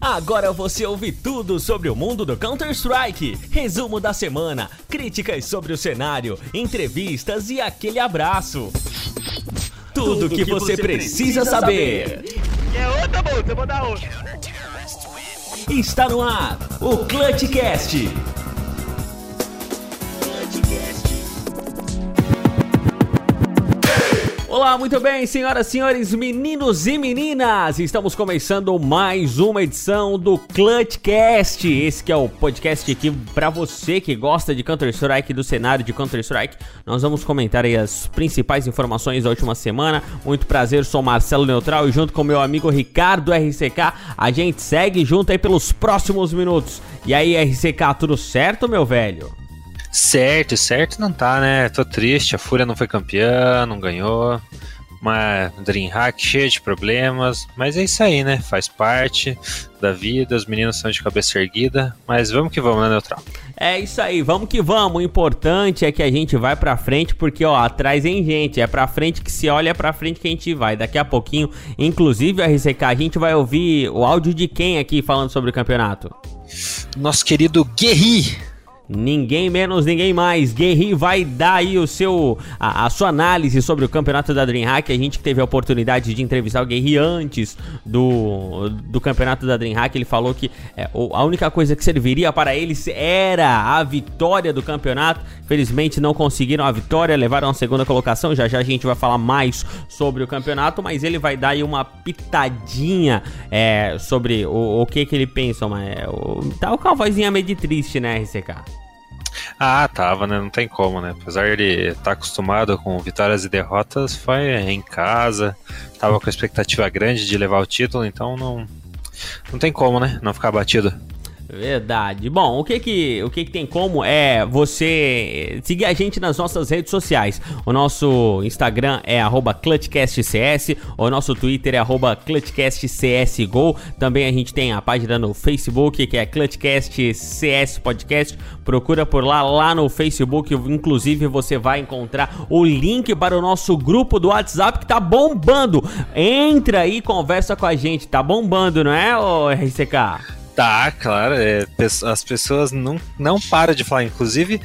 Agora você ouve tudo sobre o mundo do Counter-Strike. Resumo da semana, críticas sobre o cenário, entrevistas e aquele abraço. Tudo, tudo que, que, você, precisa, precisa saber. É outra, bolsa, vou dar outra. Está no ar o Clutchcast Muito bem, senhoras, senhores, meninos e meninas! Estamos começando mais uma edição do Clutchcast. Esse que é o podcast aqui para você que gosta de Counter-Strike, do cenário de Counter-Strike. Nós vamos comentar aí as principais informações da última semana. Muito prazer, sou Marcelo Neutral e junto com meu amigo Ricardo RCK, a gente segue junto aí pelos próximos minutos. E aí, RCK, tudo certo, meu velho? Certo, certo não tá, né? Tô triste, a Fúria não foi campeã, não ganhou. Uma Dreamhack cheia de problemas, mas é isso aí, né? Faz parte da vida, os meninos são de cabeça erguida, mas vamos que vamos, né, Neutral? É isso aí, vamos que vamos. O importante é que a gente vai pra frente, porque ó, atrás tem gente. É pra frente que se olha, é pra frente que a gente vai. Daqui a pouquinho, inclusive, RCK, a gente vai ouvir o áudio de quem aqui falando sobre o campeonato? Nosso querido Guerri Ninguém menos, ninguém mais. Guerri vai dar aí o seu, a, a, sua análise sobre o campeonato da DreamHack. A gente teve a oportunidade de entrevistar o Guerri antes do, do campeonato da DreamHack. Ele falou que é, a única coisa que serviria para eles era a vitória do campeonato. Felizmente não conseguiram a vitória, levaram a segunda colocação. Já já a gente vai falar mais sobre o campeonato, mas ele vai dar aí uma pitadinha é, sobre o, o que, que ele pensa. Mas, é, o, tá com a vozinha meio de triste, né, RCK? Ah, tava, né? Não tem como, né? Apesar de estar tá acostumado com vitórias e derrotas, foi em casa, tava com a expectativa grande de levar o título, então não, não tem como, né? Não ficar batido. Verdade. Bom, o que que, o que que tem como é você seguir a gente nas nossas redes sociais. O nosso Instagram é ClutchCastCS, o nosso Twitter é ClutchCastCSGO. Também a gente tem a página no Facebook que é ClutchCastCS Podcast. Procura por lá, lá no Facebook. Inclusive você vai encontrar o link para o nosso grupo do WhatsApp que tá bombando. Entra aí e conversa com a gente. Tá bombando, não é, RCK? Tá, claro. É, as pessoas não, não param de falar. Inclusive,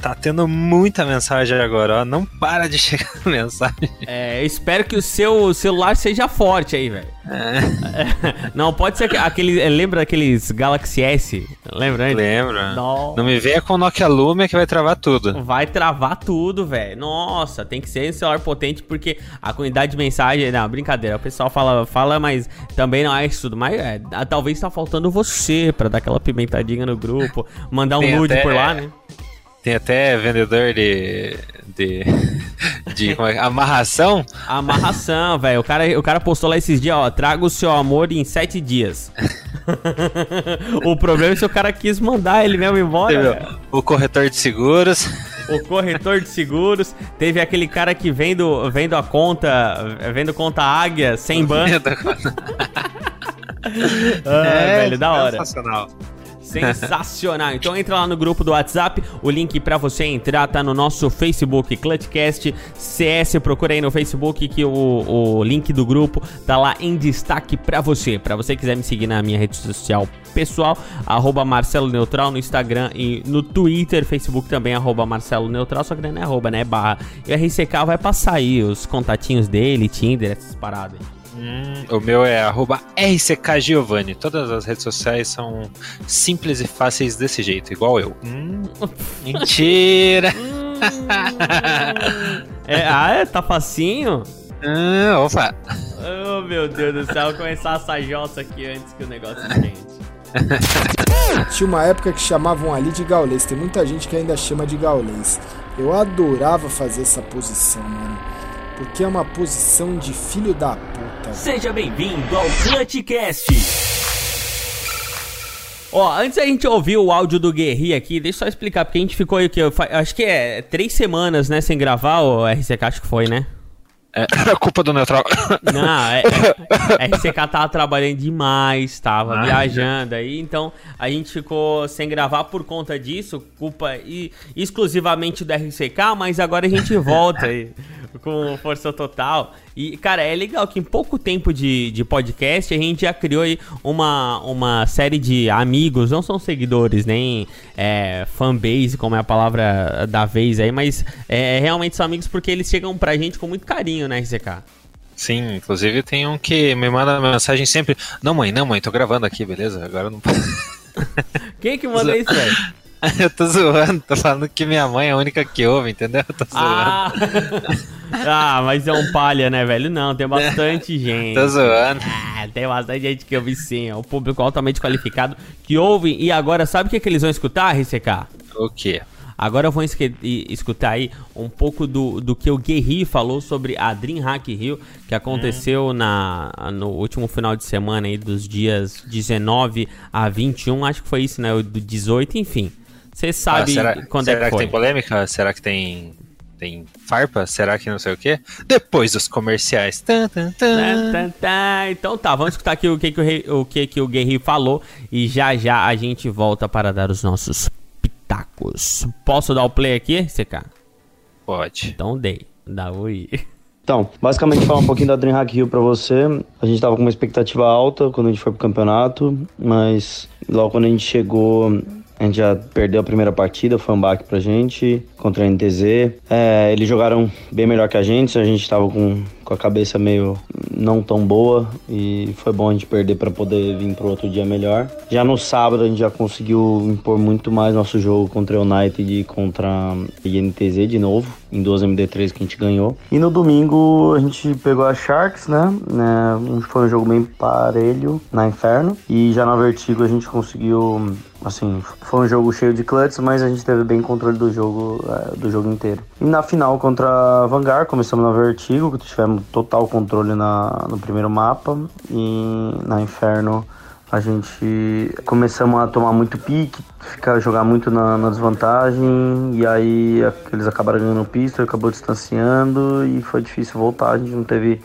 tá tendo muita mensagem agora, ó. Não para de chegar mensagem. É, espero que o seu celular seja forte aí, velho. É. Não, pode ser aquele. É, lembra daqueles Galaxy S? Lembra, né? Lembra. Não. não me venha com o Nokia Lumia que vai travar tudo. Vai travar tudo, velho. Nossa, tem que ser um celular potente porque a quantidade de mensagem. Não, brincadeira. O pessoal fala, fala mas também não é isso tudo. Mas é, talvez tá faltando você pra dar aquela pimentadinha no grupo, mandar um nude por lá, né? Tem até vendedor de. de. de é, amarração? Amarração, velho. O cara, o cara postou lá esses dias, ó. Traga o seu amor em sete dias. o problema é se o cara quis mandar ele mesmo embora. O corretor de seguros. O corretor de seguros. Teve aquele cara que vendo, vendo a conta. Vendo conta águia sem banco. Ah, é, velho, da hora. Sensacional. Sensacional. Então entra lá no grupo do WhatsApp. O link para você entrar tá no nosso Facebook, Clutchcast CS. Procura aí no Facebook que o, o link do grupo tá lá em destaque para você. Para você quiser me seguir na minha rede social pessoal, arroba Marcelo Neutral no Instagram e no Twitter, Facebook também, arroba Marcelo Neutral, só que não é arroba, né? Barra. E o RCK vai passar aí os contatinhos dele, Tinder, essas paradas aí. Hum, o meu é RCKGiovanni. Todas as redes sociais são simples e fáceis desse jeito, igual eu. Hum, mentira! é, ah, é? Tá facinho? Ah, opa! Oh, meu Deus do céu, vou começar essa jossa aqui antes que o negócio quente. Tinha uma época que chamavam ali de gaulês. Tem muita gente que ainda chama de gaulês. Eu adorava fazer essa posição, mano. Porque é uma posição de filho da puta. Seja bem-vindo ao Clutchcast. Ó, antes a gente ouvir o áudio do Guerri aqui, deixa eu só explicar, porque a gente ficou aí, que acho que é três semanas, né, sem gravar, o RCK acho que foi, né? É, é culpa do Neutral. Não, é, é, RCK tava trabalhando demais, tava ah, viajando aí, então a gente ficou sem gravar por conta disso, culpa e, exclusivamente do RCK, mas agora a gente volta aí. com força total. E, cara, é legal que em pouco tempo de, de podcast a gente já criou aí uma, uma série de amigos, não são seguidores, nem é, fanbase, como é a palavra da vez aí, mas é, realmente são amigos porque eles chegam pra gente com muito carinho, né, RCK? Sim, inclusive tem um que me manda mensagem sempre. Não, mãe, não, mãe, tô gravando aqui, beleza? Agora não. Quem que manda isso, velho? Eu tô zoando, tô falando que minha mãe é a única que ouve, entendeu? Eu tô zoando. Ah. ah, mas é um palha, né, velho? Não, tem bastante gente. tô zoando. Ah, tem bastante gente que ouve sim. É um público altamente qualificado que ouve. E agora, sabe o que, é que eles vão escutar, RCK? O quê? Agora eu vou escutar aí um pouco do, do que o Guerri falou sobre a Dream Hack Rio, que aconteceu hum. na, no último final de semana aí, dos dias 19 a 21, acho que foi isso, né? Do 18, enfim. Você sabe ah, será, quando será é que que tem polêmica? Será que tem tem farpa? Será que não sei o quê? Depois dos comerciais. Tan, tan, tan. Então tá, vamos escutar aqui o que, que o, o, que, que o Guerri falou e já já a gente volta para dar os nossos pitacos. Posso dar o play aqui, CK? Pode. Então dei. Dá oi. Então, basicamente falar um pouquinho da DreamHack Rio pra você. A gente tava com uma expectativa alta quando a gente foi pro campeonato, mas logo quando a gente chegou, a gente já perdeu a primeira partida, foi um baque pra gente contra a NTZ. É, eles jogaram bem melhor que a gente, a gente tava com, com a cabeça meio não tão boa e foi bom a gente perder para poder vir pro outro dia melhor. Já no sábado a gente já conseguiu impor muito mais nosso jogo contra o United e contra a INTZ de novo, em duas MD3 que a gente ganhou. E no domingo a gente pegou a Sharks, né? né? Foi um jogo bem parelho na Inferno e já na Vertigo a gente conseguiu assim, foi um jogo cheio de clutches, mas a gente teve bem controle do jogo, é, do jogo inteiro. E na final contra a Vanguard, começamos na Vertigo, que tivemos total controle na, no primeiro mapa, e na Inferno a gente começamos a tomar muito pique, ficar jogar muito na, na desvantagem, e aí eles acabaram ganhando pista, acabou distanciando e foi difícil voltar, a gente não teve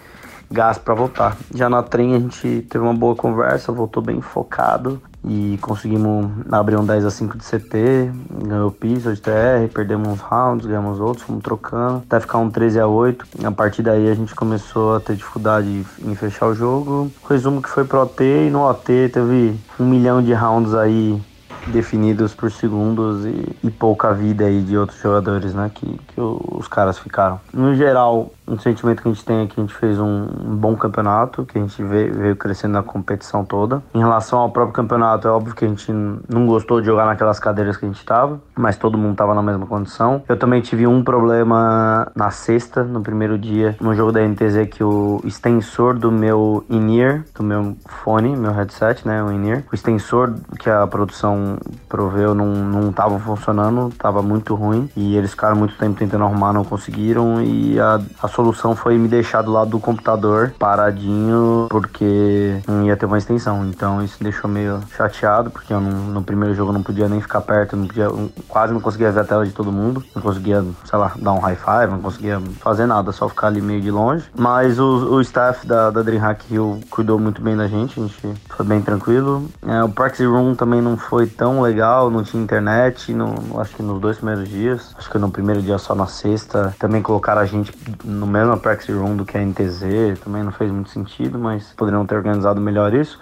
gás para voltar. Já na trem a gente teve uma boa conversa, voltou bem focado e conseguimos abrir um 10 a 5 de CT, ganhou pista de TR, perdemos uns rounds, ganhamos outros, fomos trocando, até ficar um 13 a 8. A partir daí a gente começou a ter dificuldade em fechar o jogo. Resumo que foi pro OT e no OT teve um milhão de rounds aí definidos por segundos e, e, pouca vida aí de outros jogadores, né? Que, que os caras ficaram. No geral, um sentimento que a gente tem é que a gente fez um, bom campeonato, que a gente veio, crescendo na competição toda. Em relação ao próprio campeonato, é óbvio que a gente não gostou de jogar naquelas cadeiras que a gente estava, mas todo mundo estava na mesma condição. Eu também tive um problema na sexta, no primeiro dia, no jogo da NTZ, que o extensor do meu in-ear, do meu fone, meu headset, né, o in-ear, o extensor que a produção proveu não, não tava funcionando, tava muito ruim, e eles ficaram muito tempo tentando arrumar, não conseguiram, e a, a solução foi me deixar do lado do computador paradinho porque não ia ter uma extensão. Então isso deixou meio chateado porque eu não, no primeiro jogo não podia nem ficar perto, não podia, quase não conseguia ver a tela de todo mundo, não conseguia, sei lá, dar um high five, não conseguia fazer nada, só ficar ali meio de longe. Mas o, o staff da, da DreamHack Hill cuidou muito bem da gente, a gente foi bem tranquilo. É, o Practice Room também não foi tão legal, não tinha internet, no, acho que nos dois primeiros dias, acho que no primeiro dia só na sexta, também colocaram a gente no no mesmo Apex Room do que a NTZ, também não fez muito sentido, mas poderiam ter organizado melhor isso.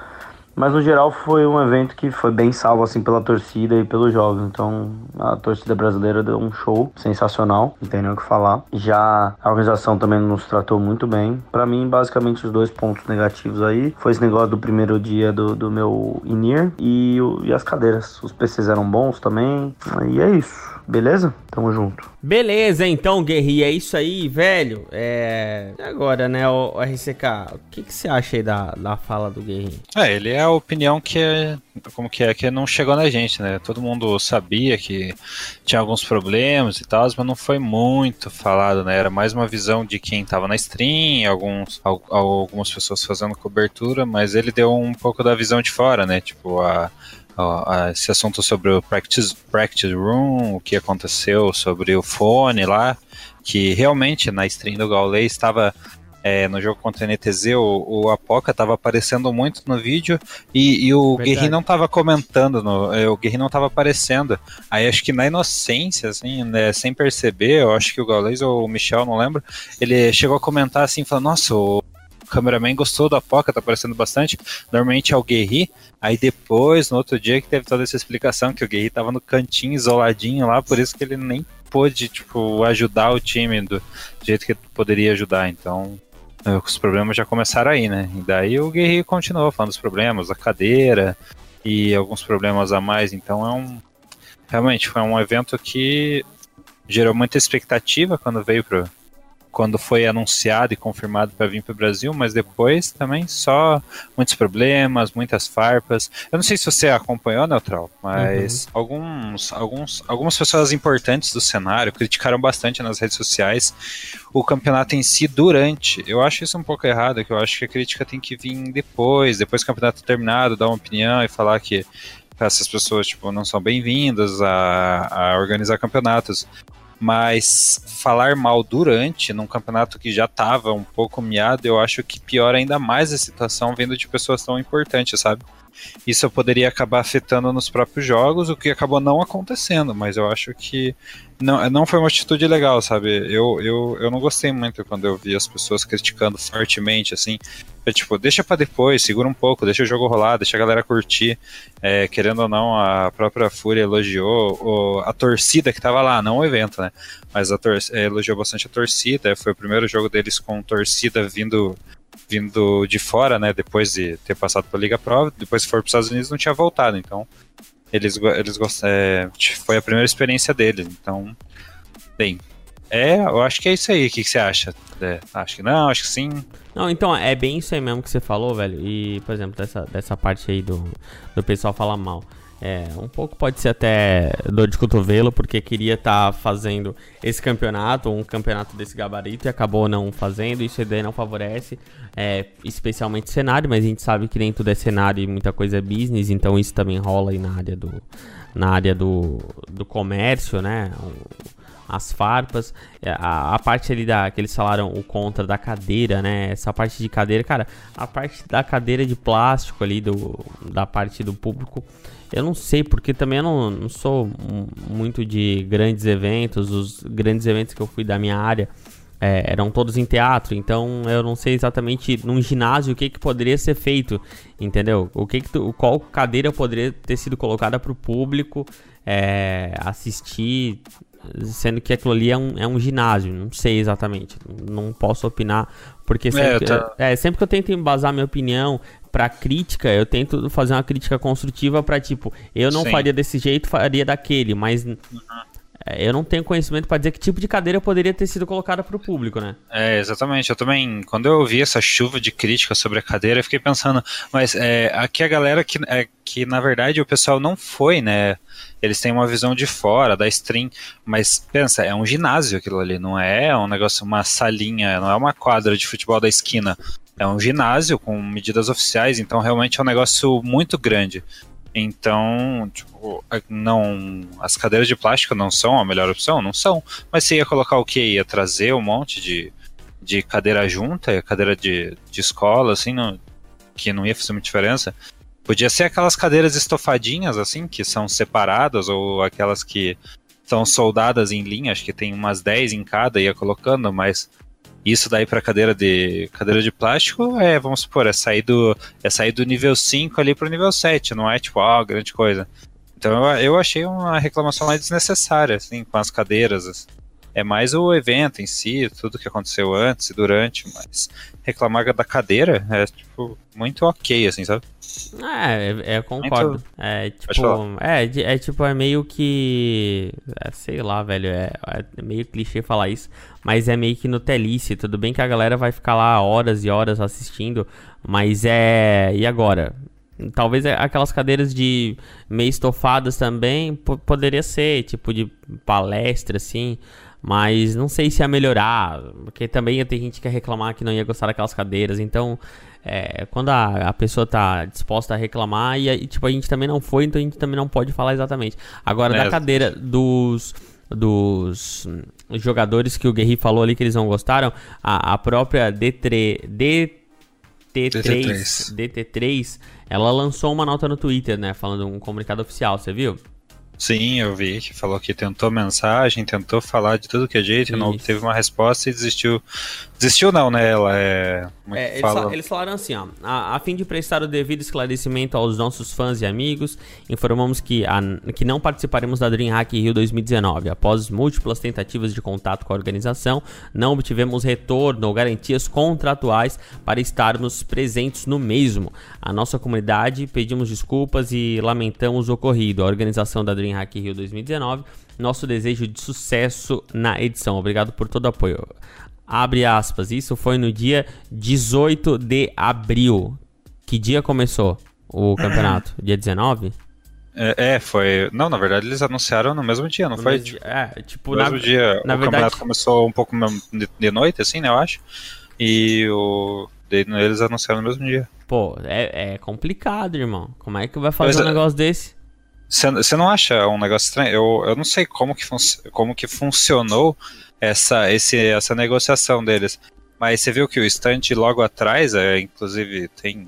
Mas no geral foi um evento que foi bem salvo assim pela torcida e pelos jogos. Então a torcida brasileira deu um show sensacional, não tem nem o que falar. Já a organização também nos tratou muito bem. Para mim, basicamente os dois pontos negativos aí foi esse negócio do primeiro dia do, do meu INIR e, e as cadeiras. Os PCs eram bons também. E é isso. Beleza? Tamo junto. Beleza, então, Guerri, é isso aí, velho. É. Agora, né, o RCK, o que, que você acha aí da, da fala do Guerri? É, ele é a opinião que é. Como que é? Que não chegou na gente, né? Todo mundo sabia que tinha alguns problemas e tal, mas não foi muito falado, né? Era mais uma visão de quem tava na stream, alguns, algumas pessoas fazendo cobertura, mas ele deu um pouco da visão de fora, né? Tipo, a esse assunto sobre o practice, practice room, o que aconteceu sobre o fone lá, que realmente na stream do Gaulês estava é, no jogo contra o NTZ, o, o Apoca tava aparecendo muito no vídeo e, e o Guerri não tava comentando, no, é, o Guerri não tava aparecendo. Aí acho que na inocência, assim, né, sem perceber, eu acho que o Gaules ou o Michel, não lembro, ele chegou a comentar assim, falando, nossa, o cameraman gostou da Apoca, tá aparecendo bastante. Normalmente é o Guerri. Aí depois, no outro dia, que teve toda essa explicação que o Guerri tava no cantinho, isoladinho lá, por isso que ele nem pôde, tipo, ajudar o time do jeito que poderia ajudar. Então, é, os problemas já começaram aí, né? E daí o Guerri continuou falando dos problemas, a cadeira e alguns problemas a mais. Então é um. Realmente foi um evento que gerou muita expectativa quando veio pro, quando foi anunciado e confirmado para vir para o Brasil, mas depois também só muitos problemas, muitas farpas. Eu não sei se você acompanhou, Neutral, mas uhum. alguns, alguns, algumas pessoas importantes do cenário criticaram bastante nas redes sociais o campeonato em si durante. Eu acho isso um pouco errado, que eu acho que a crítica tem que vir depois, depois que o campeonato terminado, dar uma opinião e falar que essas pessoas tipo, não são bem-vindas a, a organizar campeonatos mas falar mal durante, num campeonato que já estava um pouco miado, eu acho que piora ainda mais a situação vindo de pessoas tão importantes, sabe? Isso poderia acabar afetando nos próprios jogos, o que acabou não acontecendo, mas eu acho que não, não foi uma atitude legal, sabe? Eu, eu, eu não gostei muito quando eu vi as pessoas criticando fortemente, assim. É, tipo, deixa para depois, segura um pouco, deixa o jogo rolar, deixa a galera curtir. É, querendo ou não, a própria Fúria elogiou o, a torcida que tava lá, não o evento, né? Mas a tor é, elogiou bastante a torcida. Foi o primeiro jogo deles com torcida vindo vindo de fora, né? Depois de ter passado pela Liga Pro, depois que for para os Estados Unidos não tinha voltado. Então, eles, eles é, foi a primeira experiência deles. Então, bem, é, eu acho que é isso aí. O que, que você acha? É, acho que não, acho que sim. Não, então, é bem isso aí mesmo que você falou, velho. E, por exemplo, dessa, dessa parte aí do, do pessoal falar mal. É, um pouco pode ser até dor de cotovelo, porque queria estar tá fazendo esse campeonato, um campeonato desse gabarito, e acabou não fazendo. Isso daí não favorece, é, especialmente cenário, mas a gente sabe que nem tudo é cenário e muita coisa é business, então isso também rola aí na área do, na área do, do comércio, né? as farpas, é, a, a, parte ali da que eles falaram o contra da cadeira, né? Essa parte de cadeira, cara, a parte da cadeira de plástico ali do da parte do público eu não sei, porque também eu não, não sou muito de grandes eventos. Os grandes eventos que eu fui da minha área é, eram todos em teatro, então eu não sei exatamente num ginásio o que, que poderia ser feito, entendeu? O que, que tu, qual cadeira poderia ter sido colocada para o público é, assistir, sendo que aquilo ali é um, é um ginásio, não sei exatamente, não posso opinar, porque é, sempre, é, tá... é, sempre que eu tento embasar minha opinião pra crítica, eu tento fazer uma crítica construtiva para tipo, eu não Sim. faria desse jeito, faria daquele, mas uhum. eu não tenho conhecimento para dizer que tipo de cadeira poderia ter sido colocada para o público, né? É, exatamente. Eu também, quando eu ouvi essa chuva de crítica sobre a cadeira, eu fiquei pensando, mas é, aqui a galera que, é, que na verdade o pessoal não foi, né? Eles têm uma visão de fora da stream, mas pensa, é um ginásio aquilo ali, não é um negócio, uma salinha, não é uma quadra de futebol da esquina é um ginásio com medidas oficiais, então realmente é um negócio muito grande. Então, tipo, não, as cadeiras de plástico não são a melhor opção, não são. Mas você ia colocar o que? Ia trazer um monte de, de cadeira junta, cadeira de, de escola, assim, não, que não ia fazer muita diferença. Podia ser aquelas cadeiras estofadinhas, assim, que são separadas, ou aquelas que são soldadas em linha, acho que tem umas 10 em cada, ia colocando, mas isso daí para cadeira de cadeira de plástico é, vamos supor, é sair do é sair do nível 5 ali pro nível 7, não é tipo, ah, grande coisa. Então eu, eu achei uma reclamação mais desnecessária assim com as cadeiras. Assim. É mais o evento em si, tudo que aconteceu antes e durante, mas reclamar da cadeira é tipo muito OK assim, sabe? É, é, é concordo. Muito... É tipo, é, é tipo, é meio que. É, sei lá, velho. É, é, meio clichê falar isso. Mas é meio que no telice. Tudo bem que a galera vai ficar lá horas e horas assistindo. Mas é. E agora? Talvez é aquelas cadeiras de meio estofadas também poderia ser, tipo de palestra, assim. Mas não sei se ia melhorar. Porque também ter gente que ia reclamar que não ia gostar daquelas cadeiras. Então é, quando a, a, pessoa tá disposta a reclamar e, e, tipo, a gente também não foi, então a gente também não pode falar exatamente. Agora, é, da cadeira dos, dos jogadores que o Guerri falou ali que eles não gostaram, a, a própria D3, DT3, DT3, ela lançou uma nota no Twitter, né, falando um comunicado oficial, você viu? Sim, eu vi que falou que tentou mensagem, tentou falar de tudo que é jeito, Isso. não obteve uma resposta e desistiu. Desistiu não, né? Ela é. é, é eles, fala? eles, falaram assim, ó. A, a, fim de prestar o devido esclarecimento aos nossos fãs e amigos, informamos que, a, que não participaremos da DreamHack Rio 2019. Após múltiplas tentativas de contato com a organização, não obtivemos retorno ou garantias contratuais para estarmos presentes no mesmo. A nossa comunidade pedimos desculpas e lamentamos o ocorrido. A organização da DreamHack Rio 2019 nosso desejo de sucesso na edição. Obrigado por todo o apoio. Abre aspas. Isso foi no dia 18 de abril. Que dia começou o campeonato? dia 19? É, é, foi. Não, na verdade eles anunciaram no mesmo dia, não no foi? Mesmo, é, tipo, no mesmo na, dia. Na o verdade... campeonato começou um pouco de noite, assim, né, eu acho. E o. Eles anunciaram no mesmo dia. Pô, é, é complicado, irmão. Como é que vai fazer Mas, um é- negócio desse? Você não acha um negócio estranho? Eu, eu não sei como que, como que funcionou essa, esse, essa negociação deles. Mas você viu que o stand logo atrás, é, inclusive, tem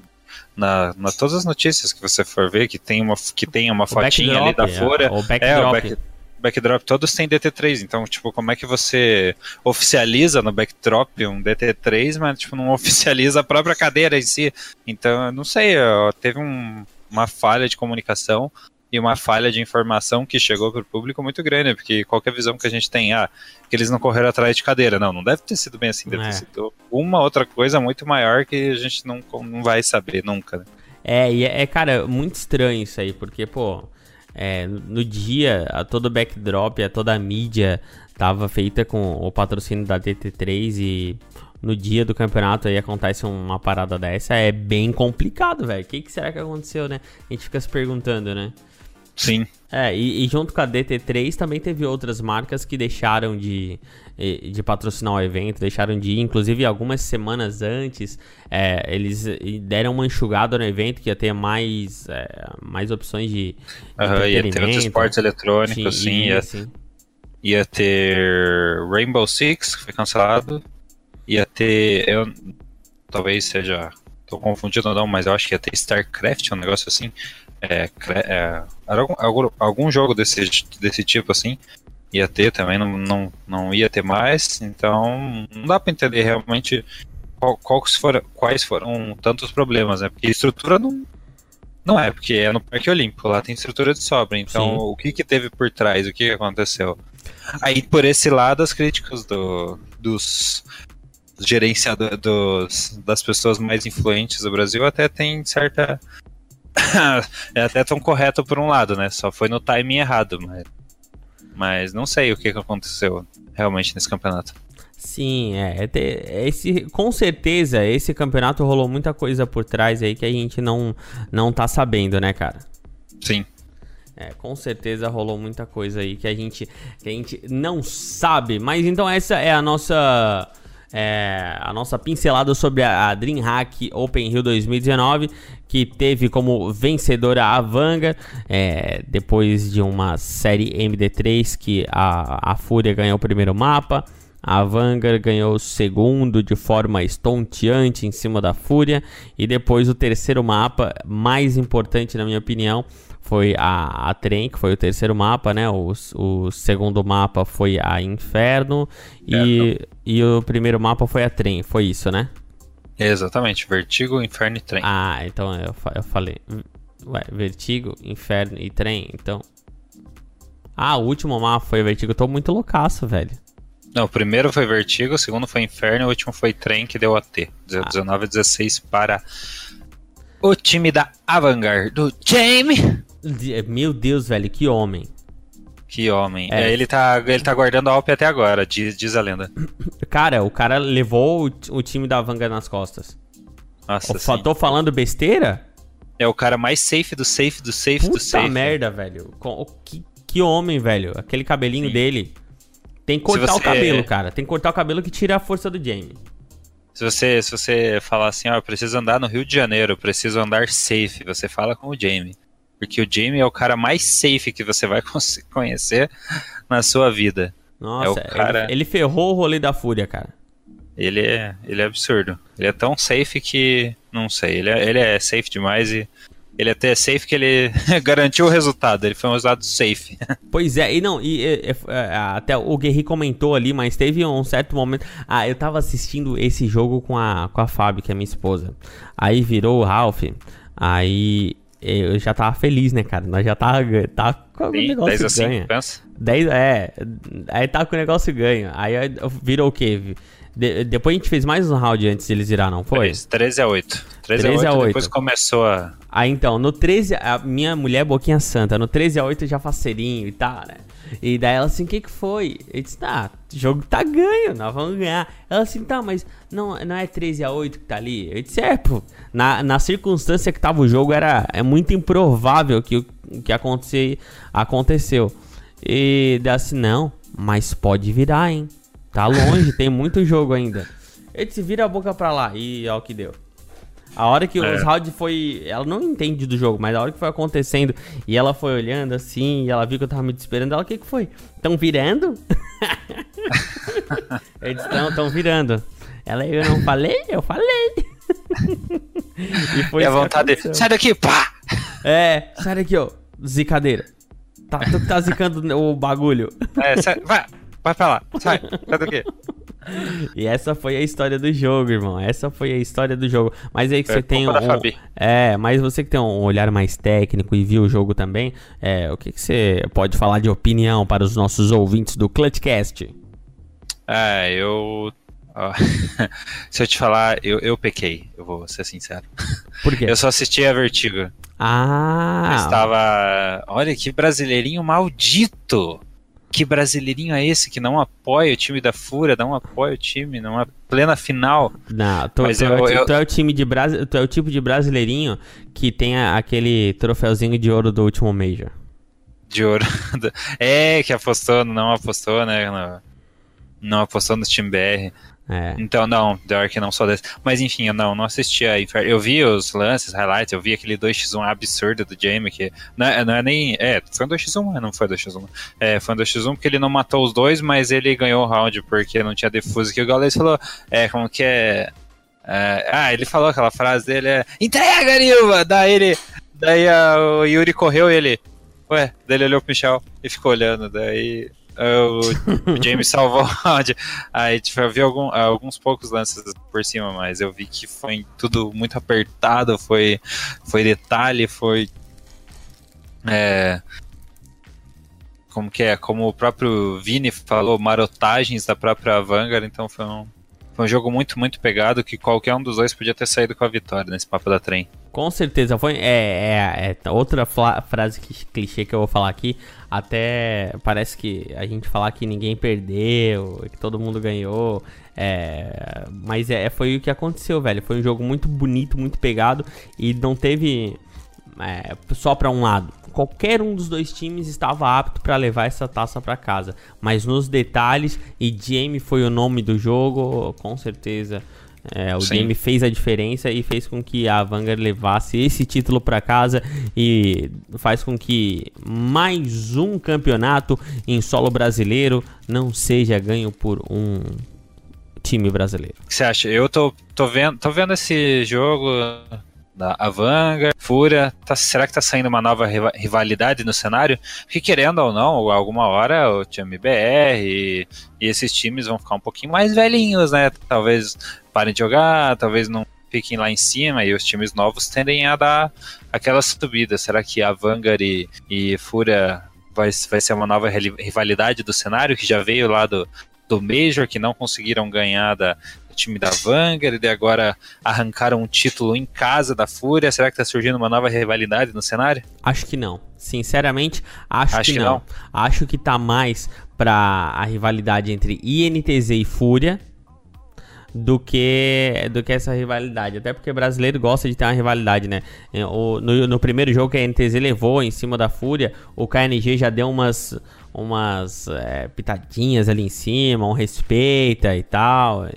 na, na todas as notícias que você for ver que tem uma, que tem uma fotinha ali da é, Folha. O backdrop. É, o back, backdrop, todos têm DT3, então, tipo, como é que você oficializa no backdrop um DT3, mas, tipo, não oficializa a própria cadeira em si? Então, eu não sei, teve um, uma falha de comunicação e uma falha de informação que chegou para o público muito grande, porque qualquer visão que a gente tem, ah, que eles não correram atrás de cadeira, não, não deve ter sido bem assim, deve é. ter sido uma outra coisa muito maior que a gente não, não vai saber nunca. Né? É, e é, é, cara, muito estranho isso aí, porque, pô, é, no dia, a todo o backdrop, a toda a mídia tava feita com o patrocínio da DT3 e no dia do campeonato aí acontece uma parada dessa, é bem complicado, velho. O que, que será que aconteceu, né? A gente fica se perguntando, né? Sim. É, e, e, junto com a DT3 também teve outras marcas que deixaram de, de patrocinar o evento, deixaram de ir. Inclusive, algumas semanas antes, é, eles deram uma enxugada no evento que ia ter mais, é, mais opções de. Uhum, ia ter outros esportes eletrônicos, sim. sim ia, sim. ia ter Rainbow Six, que foi cancelado. Ia ter. Eu, talvez seja. Tô confundindo ou não, mas eu acho que ia ter StarCraft, um negócio assim é, é, algum, algum jogo desse, desse tipo assim ia ter também, não, não, não ia ter mais, então não dá para entender realmente qual, quais, foram, quais foram tantos problemas, né? Porque estrutura não, não é, porque é no Parque Olímpico, lá tem estrutura de sobra, então Sim. o que que teve por trás, o que, que aconteceu? Aí por esse lado as críticas do, dos gerenciadores, dos, das pessoas mais influentes do Brasil até tem certa é até tão correto por um lado, né? Só foi no timing errado, mas, mas não sei o que, que aconteceu realmente nesse campeonato. Sim, é, é, esse, com certeza esse campeonato rolou muita coisa por trás aí que a gente não, não tá sabendo, né, cara? Sim. É, com certeza rolou muita coisa aí que a gente, que a gente não sabe. Mas então essa é a nossa é, a nossa pincelada sobre a, a DreamHack Open Rio 2019, que teve como vencedora a Vanga, é, depois de uma série MD3 que a, a Fúria ganhou o primeiro mapa. A Vanguard ganhou o segundo de forma estonteante em cima da Fúria. E depois o terceiro mapa, mais importante na minha opinião, foi a, a Trem, que foi o terceiro mapa, né? O, o segundo mapa foi a Inferno e, e o primeiro mapa foi a Trem, foi isso, né? Exatamente, Vertigo, Inferno e Trem. Ah, então eu, eu falei. Ué, Vertigo, Inferno e Trem, então. Ah, o último mapa foi Vertigo, eu tô muito loucaço, velho. Não, o primeiro foi Vertigo, o segundo foi Inferno e o último foi Trem, que deu AT. 19 a 16 para o time da Avangard, do Jamie. Meu Deus, velho, que homem. Que homem. É. É, ele, tá, ele tá guardando a Alp até agora, diz, diz a lenda. Cara, o cara levou o, o time da Vanga nas costas. Nossa, Eu tô falando besteira? É o cara mais safe do safe do safe Puta do safe. Puta merda, velho. Que, que homem, velho. Aquele cabelinho sim. dele. Tem que cortar você... o cabelo, cara. Tem que cortar o cabelo que tira a força do Jamie. Se você, se você falar assim, ó, eu preciso andar no Rio de Janeiro, preciso andar safe, você fala com o Jamie. Porque o Jamie é o cara mais safe que você vai conhecer na sua vida. Nossa, é cara... ele, ele ferrou o rolê da Fúria, cara. Ele é, ele é absurdo. Ele é tão safe que. Não sei. Ele é, ele é safe demais e. Ele é até safe que ele garantiu o resultado. Ele foi um resultado safe. Pois é, e não, e, e, e até o Guerri comentou ali, mas teve um certo momento. Ah, eu tava assistindo esse jogo com a, com a Fábio, que é minha esposa. Aí virou o Ralph. Aí eu já tava feliz, né, cara? Nós já tava, tava com o negócio 10 a ganha. 5, pensa? 10, é, aí tava com o negócio ganho. Aí virou o quê? De, depois a gente fez mais um round antes de eles virar, não foi? Fez 13 a 8. 13, 13 a 8, 8. Depois começou a. Ah, então, no 13, a minha mulher é boquinha santa, no 13 a 8 já faceirinho e tal, né? E daí ela assim, o que que foi? Eu disse, tá, o jogo tá ganho, nós vamos ganhar. Ela assim, tá, mas não, não é 13 a 8 que tá ali? Eu disse, é, pô, na, na circunstância que tava o jogo, era, é muito improvável que o que acontecer, aconteceu. E daí assim, não, mas pode virar, hein? Tá longe, tem muito jogo ainda. Ele se vira a boca pra lá e ó o que deu. A hora que é. os rounds foi. Ela não entende do jogo, mas a hora que foi acontecendo e ela foi olhando assim, e ela viu que eu tava me desesperando, ela, o que que foi? Tão virando? eu disse, não, tão virando. Ela, eu não falei? Eu falei. e foi e a vontade de, sai daqui, pá! É, sai daqui, ó, zicadeira. Tá, tu que tá zicando o bagulho. É, sai, vai, Vai pra lá, sai, sai daqui. E essa foi a história do jogo, irmão. Essa foi a história do jogo. Mas aí que é, você tem um, é, mas você que tem um olhar mais técnico e viu o jogo também, é, o que, que você pode falar de opinião para os nossos ouvintes do Clutchcast? É, eu se eu te falar, eu, eu pequei, eu vou ser sincero. Por quê? Eu só assisti a Vertigo. Ah! Eu estava. Olha que brasileirinho maldito! Que brasileirinho é esse que não apoia o time da Fúria, não apoia o time numa plena final? Não, tu, tu, eu, eu, tu é o time de tu é o tipo de brasileirinho que tem a, aquele troféuzinho de ouro do último Major. De ouro. É, que apostou, não apostou, né? Não, não apostou no time BR. É. Então, não, Dark não sou desse. Mas enfim, eu não, não assisti a Infer Eu vi os lances, highlights, eu vi aquele 2x1 absurdo do Jamie, que não é, não é nem. É, foi um 2x1, não foi 2x1. É, foi um 2x1 porque ele não matou os dois, mas ele ganhou o round porque não tinha defuso. Que o Gaules falou, é, como que é. é ah, ele falou aquela frase dele, é. Entrega, Nilva! Daí ele. Daí a, o Yuri correu e ele. Ué, daí ele olhou pro Michel e ficou olhando. Daí o, James salvou o round. Aí tipo, eu vi algum, alguns poucos lances por cima, mas eu vi que foi tudo muito apertado, foi, foi detalhe, foi. É, como que é? Como o próprio Vini falou, marotagens da própria Vanguard, então foi um, foi um jogo muito, muito pegado que qualquer um dos dois podia ter saído com a vitória nesse papo da trem. Com certeza, foi é, é, é outra frase que, clichê que eu vou falar aqui. Até parece que a gente falar que ninguém perdeu, que todo mundo ganhou. É, mas é, foi o que aconteceu, velho. Foi um jogo muito bonito, muito pegado e não teve é, só para um lado. Qualquer um dos dois times estava apto para levar essa taça para casa, mas nos detalhes e Jamie foi o nome do jogo, com certeza. É, o Sim. game fez a diferença e fez com que a Vanguard levasse esse título para casa e faz com que mais um campeonato em solo brasileiro não seja ganho por um time brasileiro. O que você acha? Eu tô, tô, vendo, tô vendo esse jogo da Avanga, Fúria, tá, será que tá saindo uma nova rivalidade no cenário? Porque querendo ou não, alguma hora o time BR e, e esses times vão ficar um pouquinho mais velhinhos, né? Talvez parem de jogar, talvez não fiquem lá em cima e os times novos tendem a dar aquela subida. Será que a Vanguard e, e Fúria vai, vai ser uma nova rivalidade do cenário que já veio lá do, do Major, que não conseguiram ganhar da, time da Vanguard e agora arrancaram um título em casa da Fúria. Será que tá surgindo uma nova rivalidade no cenário? Acho que não. Sinceramente, acho, acho que, que não. não. Acho que tá mais pra a rivalidade entre INTZ e Fúria do que do que essa rivalidade. Até porque brasileiro gosta de ter uma rivalidade, né? É, o, no, no primeiro jogo que a NTZ levou em cima da Fúria, o KNG já deu umas umas é, pitadinhas ali em cima, um respeita e tal.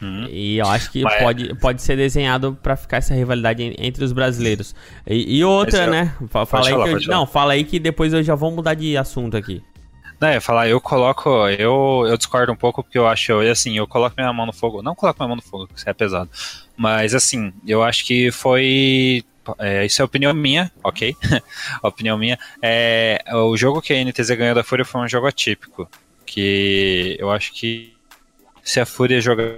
Uhum. E eu acho que Mas- pode, pode ser desenhado pra ficar essa rivalidade en- entre os brasileiros. E, e outra, eu- né? Fa- Fala aí falar, que eu- não, fala aí que depois eu já vou mudar de assunto aqui. Não, eu ia falar, eu coloco, eu, eu discordo um pouco porque eu acho, eu, assim, eu coloco minha mão no fogo, não coloco minha mão no fogo, porque isso é pesado, mas assim, eu acho que foi, é, isso é opinião minha, ok? opinião minha, é, o jogo que a NTZ ganhou da Fúria foi um jogo atípico, que eu acho que se a Fúria jogar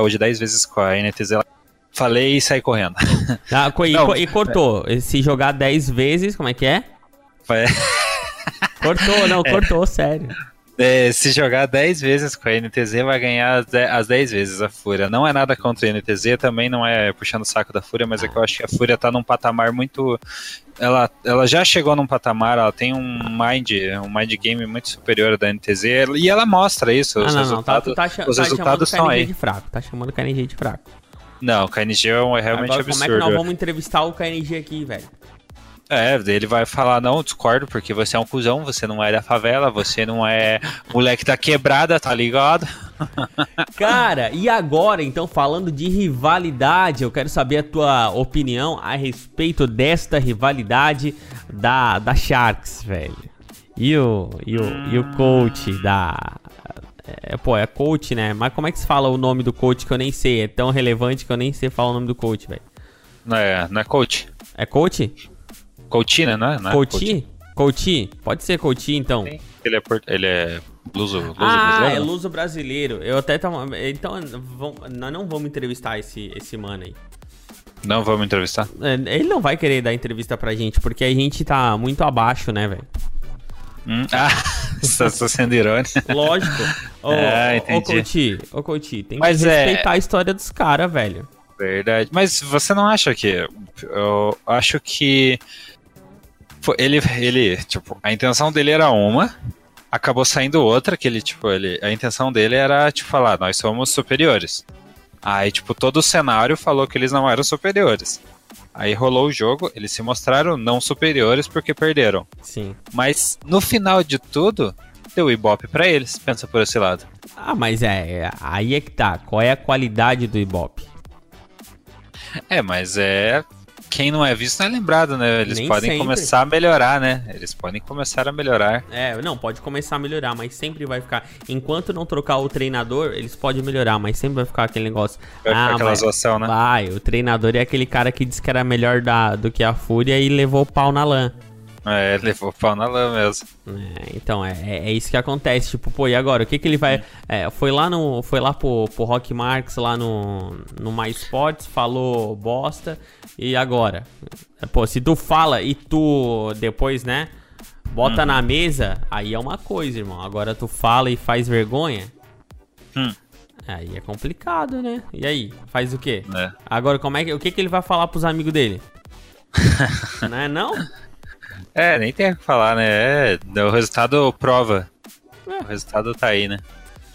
hoje 10 vezes com a NTZ, ela falei e saí correndo. Ah, e, Não, e cortou. Se jogar 10 vezes, como é que é? Vai- Cortou, não, cortou, sério. É, se jogar 10 vezes com a NTZ, vai ganhar as de- as 10 vezes a Fúria. Não é nada contra a NTZ, também não é puxando o saco da Fúria, mas é que eu acho que a Fúria tá num patamar muito. Ela, ela já chegou num patamar, ela tem um mind, um mind game muito superior da NTZ, e ela mostra isso. Ah, os não, não, tá, resultados, tu tá, cha- os tá resultados chamando o estão KNG aí. de fraco. Tá chamando o KNG de fraco. Não, o KNG é, um- é realmente Agora, como é que absurdo. nós vamos entrevistar o KNG aqui, velho? É, ele vai falar, não, discordo, porque você é um cuzão, você não é da favela, você não é moleque da quebrada, tá ligado? Cara, e agora, então, falando de rivalidade, eu quero saber a tua opinião a respeito desta rivalidade da, da Sharks, velho. E o, e o, e o coach da. É, pô, é coach, né? Mas como é que se fala o nome do coach que eu nem sei? É tão relevante que eu nem sei falar o nome do coach, velho. Não é, não é coach? É coach? Coachina, não é? Não é Coach? Coach? Pode ser coach, então. Sim, Ele é, port... ele é luso, luso Ah, brasileiro? é luso brasileiro. Eu até tava. Então, vamos- nós não vamos entrevistar esse, esse mano aí. Não vamos entrevistar? É, Ele não vai querer dar entrevista pra gente, porque a gente tá muito abaixo, né, velho? Hum? Ah, você tá sendo irônico. Lógico. Ô, Ah, ô, entendi. ô, Couti, ô, Couti, tem Mas que é- respeitar a história dos caras, velho. Verdade. Mas você não acha que. Eu acho que. Ele, ele, tipo, a intenção dele era uma, acabou saindo outra, que ele, tipo, ele, a intenção dele era, tipo, falar, nós somos superiores. Aí, tipo, todo o cenário falou que eles não eram superiores. Aí rolou o jogo, eles se mostraram não superiores porque perderam. Sim. Mas no final de tudo, deu Ibope pra eles. Pensa por esse lado. Ah, mas é, é- aí é que tá. Qual é a qualidade do Ibope? É, mas é. Quem não é visto não é lembrado, né? Eles Nem podem sempre. começar a melhorar, né? Eles podem começar a melhorar. É, não, pode começar a melhorar, mas sempre vai ficar. Enquanto não trocar o treinador, eles podem melhorar, mas sempre vai ficar aquele negócio. Vai ficar aquela mas- zoação, né? Vai, o treinador é aquele cara que disse que era melhor da, do que a Fúria e levou o pau na lã. É, levou pau na lã mesmo. É, então, é, é, é isso que acontece. Tipo, pô, e agora? O que que ele vai. é, foi lá no. Foi lá pro, pro Rock Marx, lá no, no My Sports, falou bosta. E agora? Pô, se tu fala e tu depois, né? Bota na mesa, aí é uma coisa, irmão. Agora tu fala e faz vergonha. Hum. Aí é complicado, né? E aí? Faz o quê? É. Agora, como é que, o que, que ele vai falar pros amigos dele? não é não? É, nem tem o que falar, né? É, o resultado prova. É. O resultado tá aí, né?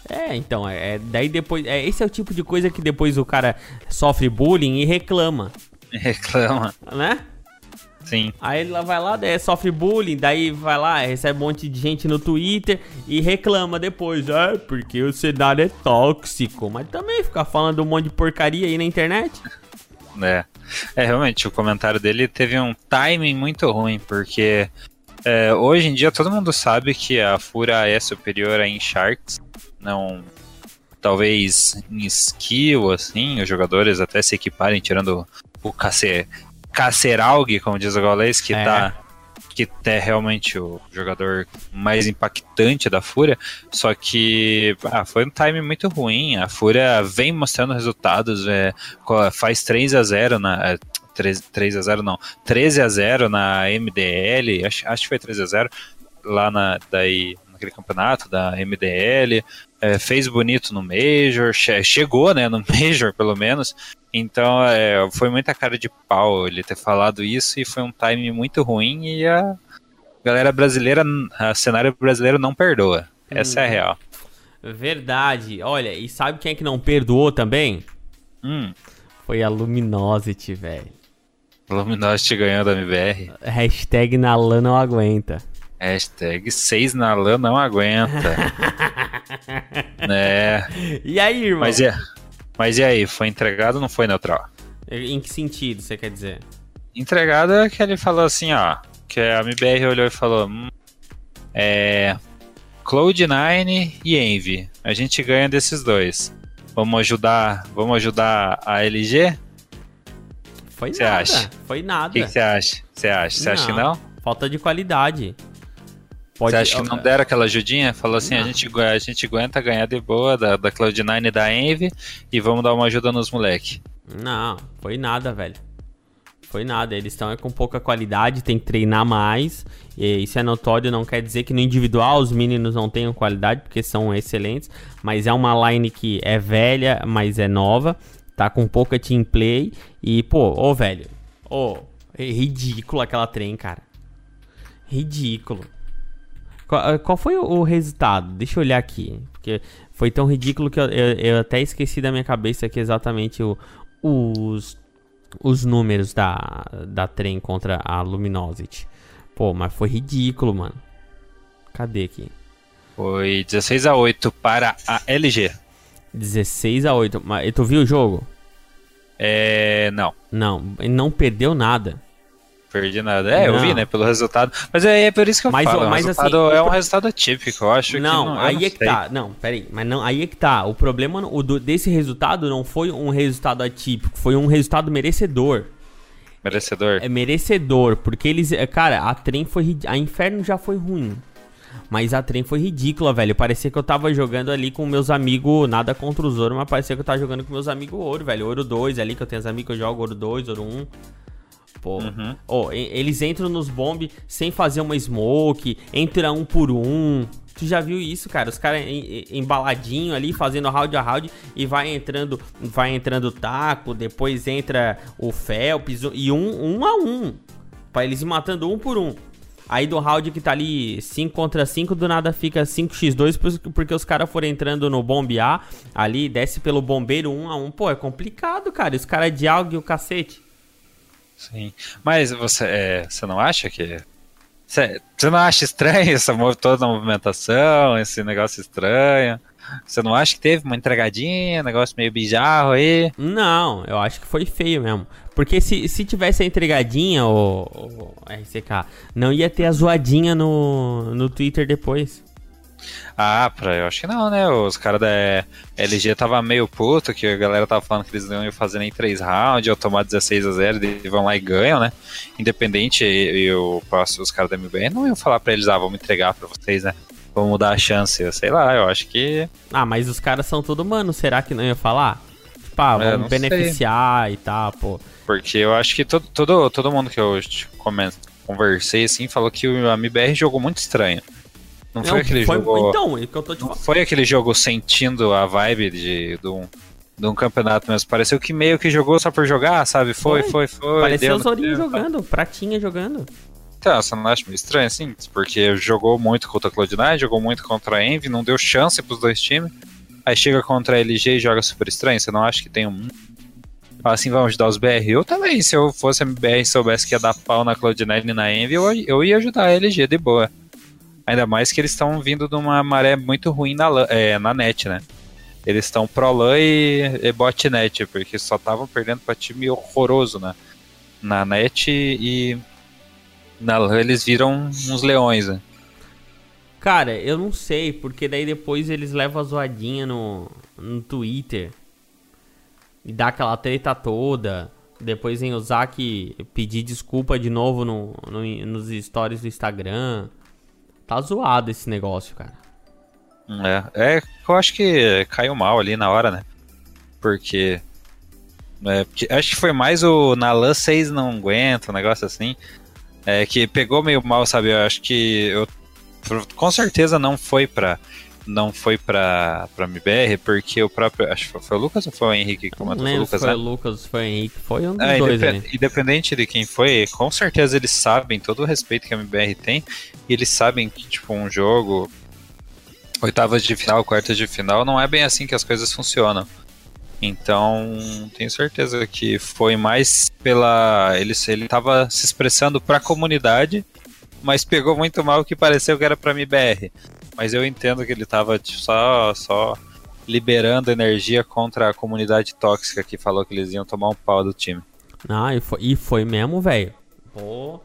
É, então, é, é- daí depois. É, esse é o tipo de coisa que depois o cara sofre bullying e reclama, Reclama. né? Sim. Aí ele vai lá, sofre bullying, daí vai lá, recebe um monte de gente no Twitter e reclama depois. Ah, porque o cenário é tóxico. Mas também ficar falando um monte de porcaria aí na internet. É. é, realmente, o comentário dele teve um timing muito ruim, porque é, hoje em dia todo mundo sabe que a Fura é superior a Sharks. Não. Talvez em skill, assim, os jogadores até se equiparem, tirando o Cacer, Caceralg, como diz o Gaules, que É. tá. Que é realmente o jogador mais impactante da Fúria. Só que ah, foi um time muito ruim. A Fúria vem mostrando resultados. É, faz 3 a 0 na. é, 3, 3 a 0 não. 13 a 0 na MDL. Acho, acho que foi 13 a 0 lá na, daí, naquele campeonato da MDL. É, fez bonito no Major. che- chegou né, no Major, pelo menos. Então é, foi muita cara de pau ele ter falado isso. E foi um time muito ruim. E a galera brasileira, a cenário brasileiro não perdoa. Essa é a real. Verdade. Olha, e sabe quem é que não perdoou também? Hum, Foi a Luminosity, velho. Luminosity ganhou da MBR. Hashtag na lã não aguenta. Hashtag 6 na lã não aguenta. né? E aí, irmão? Mas é. Mas e aí, foi entregado ou não foi neutral? Em que sentido você quer dizer? Entregado é que ele falou assim, ó. Que a MBR olhou e falou: hum, é. Cloud9 e Envy. A gente ganha desses dois. Vamos ajudar, vamos ajudar a LG? Foi Cê nada. acha? Foi O nada. que você acha? Você acha? Você acha que não? Falta de qualidade. Pode, Você acha que não deram aquela ajudinha? Falou assim, a gente, a gente aguenta ganhar de boa da, da Cloud9 e da Envy e vamos dar uma ajuda nos moleque. Não, foi nada, velho. Foi nada. Eles estão com pouca qualidade, tem que treinar mais. E isso é notório, não quer dizer que no individual os meninos não tenham qualidade, porque são excelentes. Mas é uma line que é velha, mas é nova. Tá com pouca team play. E, pô, ô, velho. Ô, é ridículo aquela trem, cara. Ridículo. Qual, eh, qual foi o, resultado? Deixa eu olhar aqui. Porque foi tão ridículo que eu, eu- eu até esqueci da minha cabeça aqui exatamente o- os, os números da, da trem contra a Luminosity. Pô, mas foi ridículo, mano. Cadê aqui? Foi 16 a 8 para a LG. 16 a 8. Mas tu viu o jogo? É. Não, Não, não perdeu nada. Perdi nada. É, eu Não. vi, né, pelo resultado. Mas é, é por isso que eu Mas, falo. o mas resultado assim, é o um resultado atípico. Eu acho Não, que. Não, eu aí não é que sei. tá. Não, peraí. Mas não, aí é que tá. O problema o do- desse resultado não foi um resultado atípico, foi um resultado merecedor. Merecedor. É merecedor, porque eles. é, Cara, a trem foi. A Inferno já foi ruim. Mas a trem foi ridícula, velho. Parecia que eu tava jogando ali com meus amigos. Nada contra os ouro, mas parecia que eu tava jogando com meus amigos ouro, velho. Ouro 2 ali, que eu tenho os amigos que eu jogo ouro 2, ouro 1. Pô. Uhum. E- eles entram nos bomb sem fazer uma smoke, entra um por um. Tu já viu isso, cara? Os caras em- em- embaladinho ali, fazendo round a round e vai entrando, vai entrando o taco, depois entra o Phelps e um, um a um. Pra eles ir matando um por um. Aí do round que tá ali 5 contra 5, do nada fica 5x2 por- porque os caras foram entrando no bombear ali, desce pelo bombeiro 1 a 1 Pô, é complicado, cara. Os caras de algo e o cacete. Sim. Mas você, é, você não acha que. Você, você não acha estranho essa toda a movimentação, esse negócio estranho? Você não acha que teve uma entregadinha, negócio meio bizarro aí? Não, eu acho que foi feio mesmo. Porque se, se tivesse a entregadinha, o, o RCK, não ia ter a zoadinha no, no Twitter depois. Ah, pra, eu acho que não, né? Os caras da LG tava meio puto, que a galera tava falando que eles não iam fazer nem 3 rounds, iam tomar 16 a 0 e vão lá e ganham, né? Independente, e, e o, os caras da MBR não iam falar pra eles, ah, vamos entregar pra vocês, né? Vamos dar a chance, eu sei lá, eu acho que. Ah, mas os caras são todo mano, será que não ia falar? Tipo, ah, É, vamos não sei. beneficiar e tal, pô. Porque eu acho que todo, todo, todo mundo que eu conversei assim falou que o MBR jogou muito estranho. Não foi aquele foi- jogo. Então, é que eu tô te Não foi aquele jogo sentindo a vibe de, de, um, de um campeonato mesmo. Pareceu que meio que jogou só por jogar, sabe? Foi, Foi. foi, foi. Pareceu o Zorinho jogando, Pratinha jogando. Então, você não acha meio estranho assim? Porque jogou muito contra a Cloud9, jogou muito contra a Envy, não deu chance pros dois times. Aí chega contra a LG e joga super estranho. Você não acha que tem um. Assim, vamos ajudar os BR? Eu também, se eu fosse MBR e soubesse que ia dar pau na Cloud9 e na Envy, eu, eu ia ajudar a LG de boa. Ainda mais que eles estão vindo de uma maré muito ruim na, é, na net, né? Eles estão pro LAN e, e botnet, porque só estavam perdendo pra time horroroso na, na net e na LAN eles viram uns leões, né? Cara, eu não sei, porque daí depois eles levam a zoadinha no, no Twitter. E dá aquela treta toda. Depois vem o Zack pedir desculpa de novo no, no- nos stories do Instagram. Tá zoado esse negócio, cara. É, é, eu acho que caiu mal ali na hora, né? Porque, é, porque acho que foi mais o na LAN 6 não aguenta, um negócio assim. É, que pegou meio mal, sabe? Eu acho que eu com certeza não foi pra não foi pra, pra MBR, porque o próprio. Acho que foi, o Lucas ou foi o Henrique que comentou? Foi o lembro Lucas, foi né? o Lucas, foi o Henrique. Foi um dos É, dois independ- ali. independente de quem foi, com certeza eles sabem todo o respeito que a MBR tem, e eles sabem que, tipo, um jogo, oitavas de final, quartas de final, não é bem assim que as coisas funcionam. Então, tenho certeza que foi mais pela. Ele, ele tava se expressando pra comunidade, mas pegou muito mal o que pareceu que era pra MBR. Mas eu entendo que ele tava tipo, só, só liberando energia contra a comunidade tóxica que falou que eles iam tomar um pau do time. Ah, e foi, e foi mesmo, velho. Pô.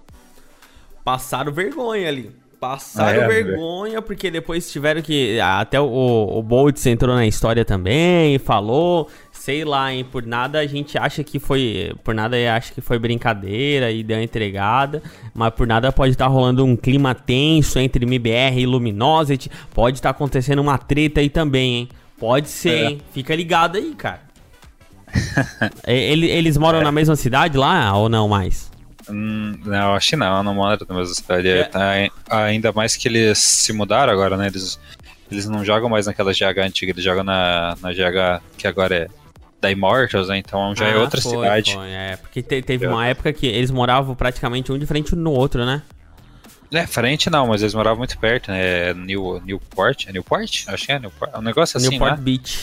Passaram vergonha ali. Passaram Ah, é, vergonha, porque depois tiveram que. Até o, o Boltz entrou na história também, falou. Sei lá, hein? Por nada a gente acha que foi. Por nada acha que foi brincadeira e deu entregada. Mas por nada pode estar rolando um clima tenso entre MBR e Luminosity. Pode estar acontecendo uma treta aí também, hein? Pode ser, É. hein? Fica ligado aí, cara. Ele- eles moram na mesma cidade lá ou não mais? Hum, não, acho que não, não mora na mesma cidade. É. Tá, ainda mais que eles se mudaram agora, né? Eles, eles não jogam mais naquela GH antiga, eles jogam na, na GH que agora é da Immortals, né? Então já é Ah, outra foi, cidade. foi, é, porque te- teve É. uma época que eles moravam praticamente um de frente no outro, né? É, frente não, mas eles moravam muito perto, né? É New, Newport? É Newport? Acho que é Newport. É um negócio assim, Newport né? Beach.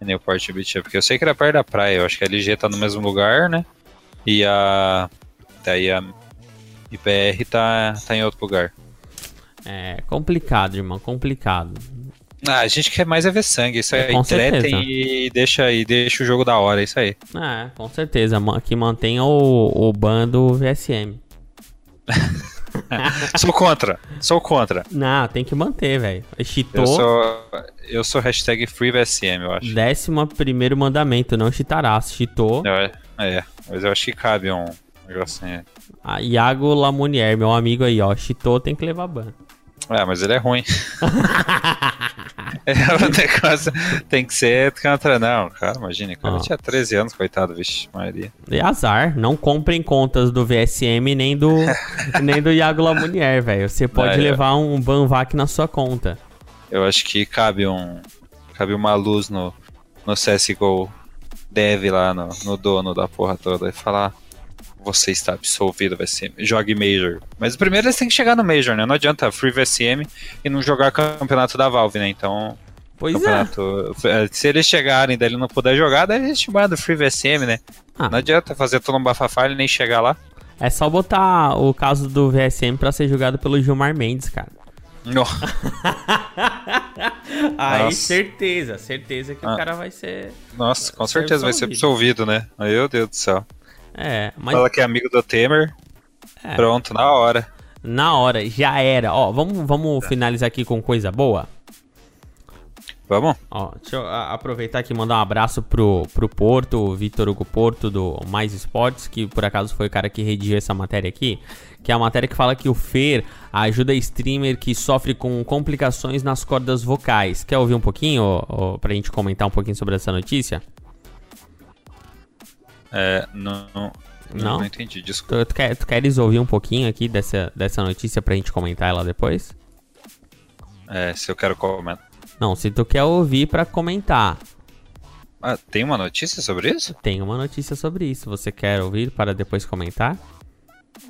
Newport Beach, é porque eu sei que era perto da praia, eu acho que a LG tá no mesmo lugar, né? E a. Daí a IPR tá, tá em outro lugar. É complicado, irmão, complicado. Ah, a gente quer mais é ver sangue, isso aí. Com certeza. Tretem e deixa, e deixa o jogo da hora, isso aí. É, com certeza, que mantenha o, o ban do VSM. Sou contra, sou contra. Não, tem que manter, velho. Cheatou, Eu sou, eu sou hashtag FreeVSM, eu acho. décimo primeiro mandamento, não cheatarás. Cheatou. Eu- é, mas eu acho que cabe um negócio assim. A Iago Lamunier, meu amigo aí, ó. Cheatou, tem que levar ban. É, mas ele é ruim. é, o negócio tem que ser contra, não, cara, imagina, cara, Ah. tinha 13 anos, coitado, vixe, Maria. E azar, não comprem contas do VSM nem do, nem do Iago Lamunier, velho. Você pode É, é. levar um banvac na sua conta. Eu acho que cabe um. Cabe uma luz no, no CSGO dev lá no, no dono da porra toda e falar. Você está absolvido, VSM. Jogue Major. Mas primeiro eles têm que chegar no Major, né? Não adianta Free VSM e não jogar campeonato da Valve, né? Então, Pois é. campeonato. eh, Se eles chegarem e ele não puder jogar, daí a gente manda o Free VSM, né? Ah. Não adianta fazer todo um bafafá e nem chegar lá. É só botar o caso do VSM pra ser julgado pelo Gilmar Mendes, cara. Não. Aí, Nossa. certeza, certeza que o Ah. cara vai ser. Nossa, com certeza vai ser absolvido, né? Meu Deus do céu. É, mas Fala que é amigo do Temer. É. Pronto, na hora. na hora, já era. Ó, vamos, vamos finalizar aqui com coisa boa. Vamos? Ó, deixa eu aproveitar aqui e mandar um abraço pro, pro Porto, o Vitor Hugo Porto do Mais Esportes, que por acaso foi o cara que redigiu essa matéria aqui, que é a matéria que fala que o Fer ajuda streamer que sofre com complicações nas cordas vocais. Quer ouvir um pouquinho, ó, ó, pra gente comentar um pouquinho sobre essa notícia? É, não, não, Não? não entendi, desculpa. Tu, tu, quer, tu queres ouvir um pouquinho aqui dessa, dessa notícia pra gente comentar ela depois? É, se eu quero comentar. Não, se tu quer ouvir pra comentar, Ah, tem uma notícia sobre isso? tem uma notícia sobre isso. Você quer ouvir para depois comentar?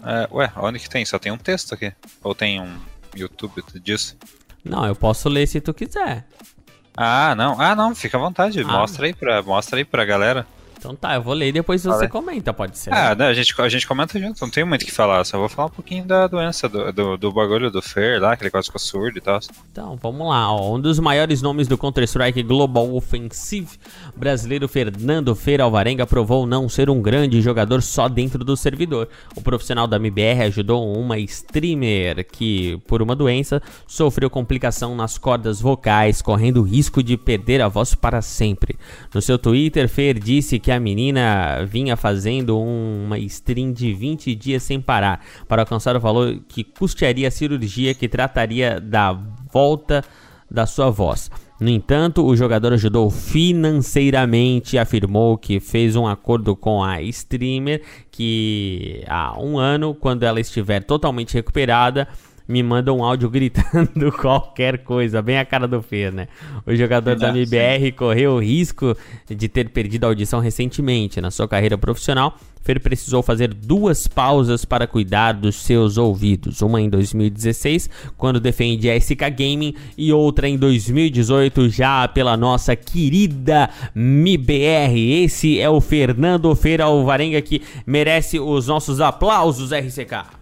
É, ué, onde que tem? Só tem um texto aqui. Ou tem um YouTube disso? Não, eu posso ler se tu quiser. Ah, não. Ah, não, fica à vontade. Ah. Mostra aí pra, mostra aí pra galera. Então tá, eu vou ler e depois você Fala aí. comenta, pode ser. Ah, né, a, gente, a gente comenta junto, não tem muito o que falar. Só vou falar um pouquinho da doença, do, do, do bagulho do Fer lá, que ele quase ficou surdo e tal. Então, vamos lá. Ó. Um dos maiores nomes do Counter-Strike Global Offensive brasileiro Fernando Feira Alvarenga provou não ser um grande jogador só dentro do servidor. O profissional da MBR ajudou uma streamer que, por uma doença, sofreu complicação nas cordas vocais, correndo risco de perder a voz para sempre. No seu Twitter, Fer disse que a menina vinha fazendo um- uma stream de 20 dias sem parar para alcançar o valor que custearia a cirurgia que trataria da volta da sua voz. No entanto, o jogador ajudou financeiramente e afirmou que fez um acordo com a streamer que há um ano, quando ela estiver totalmente recuperada, me manda um áudio gritando qualquer coisa, bem a cara do Fer, né? O jogador da Ah, sim. MBR correu o risco de ter perdido a audição recentemente. Na sua carreira profissional, Fer precisou fazer duas pausas para cuidar dos seus ouvidos. Uma em 2016, quando defendia a SK Gaming, e outra em 2018, já pela nossa querida MIBR. Esse é o Fernando Feira Alvarenga que merece os nossos aplausos, RCK.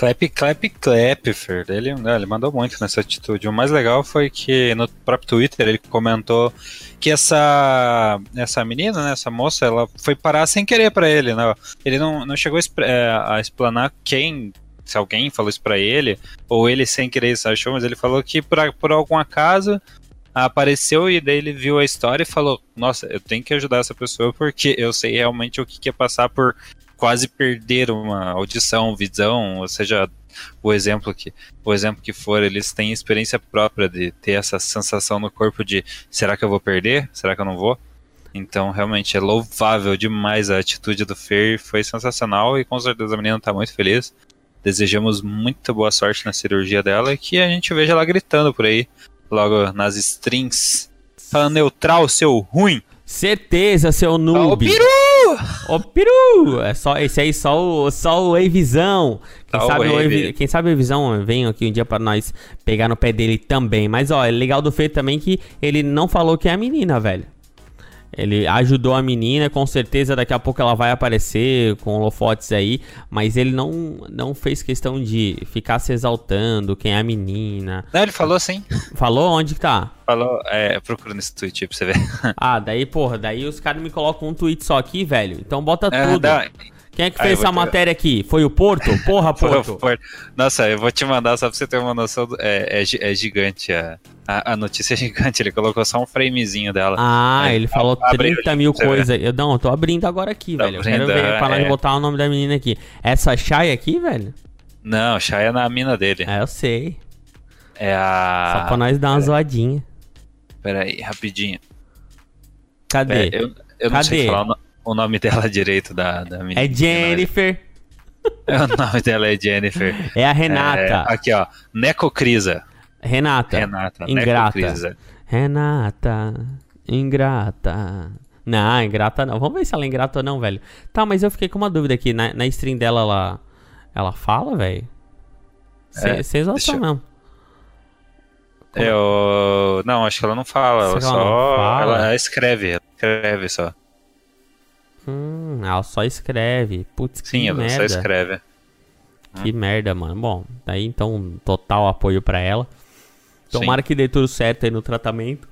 Clap, clap, clap, Fer. Ele, né, ele mandou muito nessa atitude. O mais legal foi que no próprio Twitter ele comentou que essa essa menina, né, essa moça, ela foi parar sem querer para ele, né? Ele não, não chegou a, é, explanar quem se alguém falou isso pra ele, ou ele sem querer achou, mas ele falou que por, por algum acaso apareceu e daí ele viu a história e falou: Nossa, eu tenho que ajudar essa pessoa porque eu sei realmente o que é passar por quase perder uma audição, visão, ou seja, o exemplo que o exemplo que for, eles têm experiência própria de ter essa sensação no corpo de será que eu vou perder? Será que eu não vou? Então, realmente é louvável demais a atitude do Fer, foi sensacional e com certeza a menina está muito feliz. Desejamos muita boa sorte na cirurgia dela e que a gente veja ela gritando por aí, logo nas strings. Falando neutral, seu ruim. Certeza, seu noob. Ô, peru! Ô, peru! É só, esse aí só o, só o Evisão. Quem, Só o sabe o. Evi- quem sabe o Evisão vem aqui um dia pra nós pegar no pé dele também. Mas, ó, é legal do feito também que ele não falou que é a menina, velho. Ele ajudou a menina, com certeza daqui a pouco ela vai aparecer com holofotes aí, mas ele não, não fez questão de ficar se exaltando quem é a menina. Não, ele falou assim. Falou onde que tá? Falou, é, procura nesse tweet aí pra você ver. Ah, daí, porra, daí os caras me colocam um tweet só aqui, velho. Então bota É, tudo. dá- Quem é que fez essa te- matéria aqui? Foi o Porto? Porra, Porto. foi- Nossa, eu vou te mandar só pra você ter uma noção. do- É, é é gigante a, a, a notícia é gigante. Ele colocou só um framezinho dela. Ah, Aí, ele falou abre 30 aí, mil coisas. Eu não, eu tô abrindo agora aqui, Tá velho. Eu quero abrindo, ver nós é. botar o nome da menina aqui. Essa Shai aqui, velho? Não, Shai é na mina dele. É, eu sei. É a. Só pra nós dar uma zoadinha. Pera aí, rapidinho. Cadê? Eu eu não sei Cadê? falar o, no- o nome dela direito da, da menina. É Jennifer. O nome dela é Jennifer. É a Renata. É, aqui, ó. Necocrisa. Renata. Renata. Ingrata. Necocrisa. Renata. Ingrata. Não, ingrata não. Vamos ver se ela é ingrata ou não, velho. Tá, mas eu fiquei com uma dúvida aqui. Na, na stream dela, ela, ela fala, velho? É, Sem deixa exaustão eu- mesmo. Eu. Não, acho que ela não fala. Ela ela só. fala? Ela escreve. Ela escreve só. Hum, ela só escreve. Putz, Sim, que ela merda. só escreve. Que merda, mano. Bom, daí então, total apoio pra ela. Tomara Sim. que dê tudo certo aí no tratamento.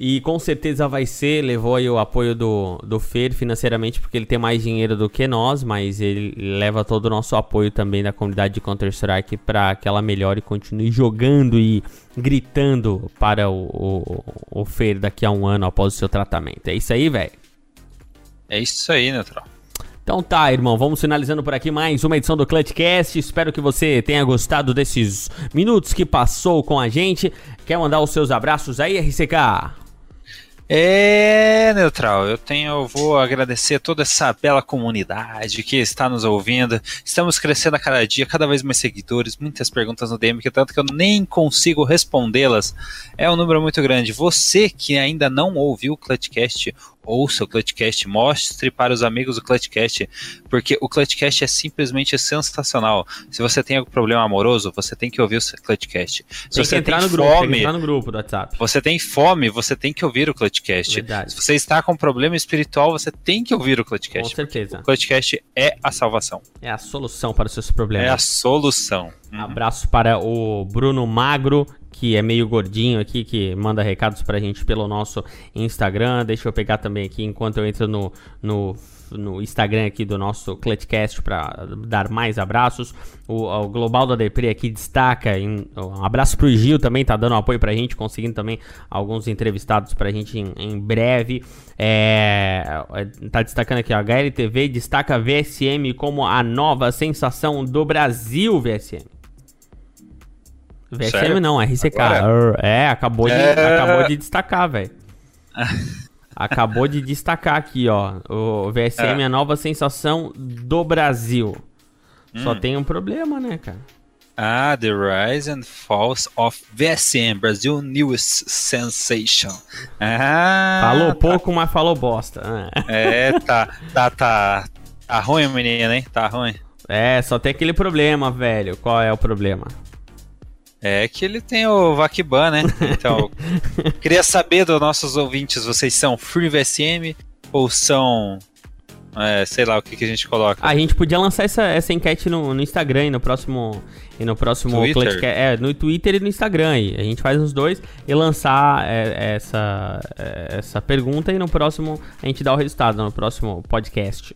E com certeza vai ser, levou aí o apoio do, do Fer financeiramente, porque ele tem mais dinheiro do que nós, mas ele leva todo o nosso apoio também da comunidade de Counter-Strike para que ela melhore e continue jogando e gritando para o, o, o Fer daqui a um ano após o seu tratamento. É isso aí, velho. É isso aí, Neutral. Então tá, irmão, vamos finalizando por aqui mais uma edição do Clutchcast. Espero que você tenha gostado desses minutos que passou com a gente. Quer mandar os seus abraços aí, RCK? É, Neutral, eu tenho, eu vou agradecer toda essa bela comunidade que está nos ouvindo. Estamos crescendo a cada dia, cada vez mais seguidores, muitas perguntas no DM, que tanto que eu nem consigo respondê-las. É um número muito grande. Você que ainda não ouviu o Clutchcast, ouça o Clutchcast, mostre para os amigos o Clutchcast, porque o Clutchcast é simplesmente sensacional. Se você tem algum problema amoroso, você tem que ouvir o Clutchcast. Se Tem você entrar tem no grupo, tem fome, entrar no grupo do WhatsApp. você tem fome, você tem que ouvir o Clutchcast. Verdade. Se você está com problema espiritual, você tem que ouvir o Com Clutchcast. certeza. O Clutchcast é a salvação. É a solução para os seus É a problemas. solução. Uhum. Abraço para o Bruno Magro, que é meio gordinho aqui, que manda recados pra gente pelo nosso Instagram. Deixa eu pegar também aqui enquanto eu entro no, no, no Instagram aqui do nosso Clutchcast para dar mais abraços. O, o Global da Depre aqui destaca. em- um abraço pro Gil também, tá dando apoio pra gente, conseguindo também alguns entrevistados pra gente em, em breve. É, tá destacando aqui, ó, HLTV destaca VSM como a nova sensação do Brasil, VSM. VSM Sério? não, RCK. Agora? É, acabou de, É. acabou de destacar, velho. Acabou de destacar aqui, ó. O VSM é a nova sensação do Brasil. Só tem um problema, né, cara? Ah, The Rise and Falls of VSM, Brasil Newest Sensation. Ah, Falou pouco, mas falou bosta. É, tá, tá, tá. Tá ruim, menino, hein? Tá ruim. É, só tem aquele problema, velho. Qual é o problema? É que ele tem o Vakiban, né? Então, queria saber dos nossos ouvintes, vocês são Free VSM ou são É, sei lá o que, que a gente coloca. A gente podia lançar essa, essa enquete no, no Instagram e no próximo. E no próximo Twitter? É, no Twitter e no Instagram aí. A gente faz os dois e lançar é, essa, é, essa pergunta e no próximo a gente dá o resultado, no próximo podcast.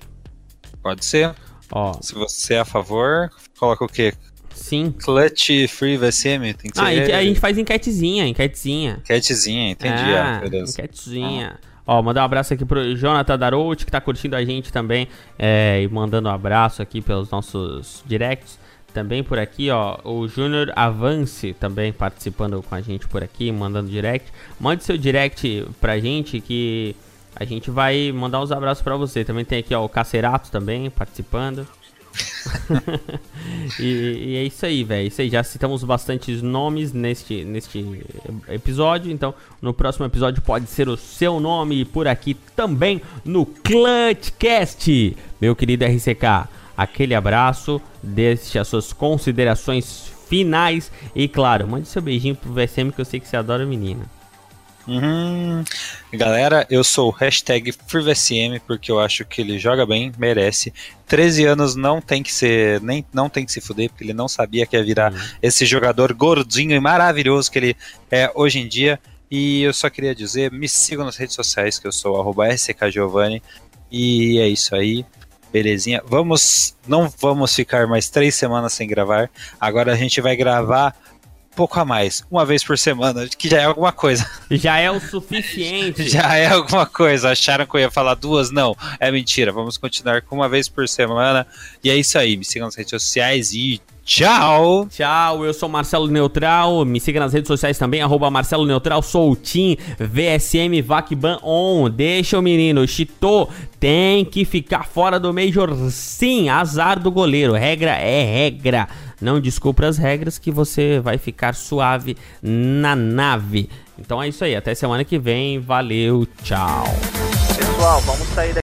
Pode ser. Ó, Se você é a favor, coloca o quê? Sim. Clutch Free VSM? Tem que ser. Ah, a gente, a gente faz enquetezinha, enquetezinha. Enquetezinha, entendi. Ah, ah, beleza. enquetezinha. Ó, mandar um abraço aqui pro Jonathan Darouti, que tá curtindo a gente também. é, e mandando um abraço aqui pelos nossos directs. Também por aqui, ó, o Júnior Avance também participando com a gente por aqui, mandando direct. Mande seu direct pra gente que a gente vai mandar uns abraços pra você. Também tem aqui, ó, o Cacerato também participando. e, e é isso aí, velho. Isso aí, já citamos bastantes nomes neste, neste episódio. Então, no próximo episódio pode ser o seu nome por aqui também no Clutchcast. Meu querido RCK, aquele abraço, deixe as suas considerações finais. E claro, mande seu beijinho pro VSM que eu sei que você adora menina. Uhum. Galera, eu sou o hashtag FreeVSM porque eu acho que ele joga bem, merece. 13 anos não tem que ser, nem não tem que se fuder, porque ele não sabia que ia virar esse jogador gordinho e maravilhoso que ele é hoje em dia. E eu só queria dizer, me sigam nas redes sociais, que eu sou arroba SKGiovanni. E é isso aí. Belezinha. Vamos, não vamos ficar mais três semanas sem gravar. Agora a gente vai gravar pouco a mais, uma vez por semana, que já é alguma coisa. Já é o suficiente. Já é alguma coisa. Acharam que eu ia falar duas? Não, é mentira. Vamos continuar com uma vez por semana. E é isso aí. Me sigam nas redes sociais e tchau! Tchau, eu sou Marcelo Neutral. Me siga nas redes sociais também, arroba Marcelo Neutral, sou o Tim VSM Vacban On. Deixa o menino, Chitô tem que ficar fora do Major. Sim, azar do goleiro. Regra é regra. Não desculpe as regras que você vai ficar suave na nave. Então é isso aí, até semana que vem. Valeu, tchau. Pessoal, vamos sair daqui.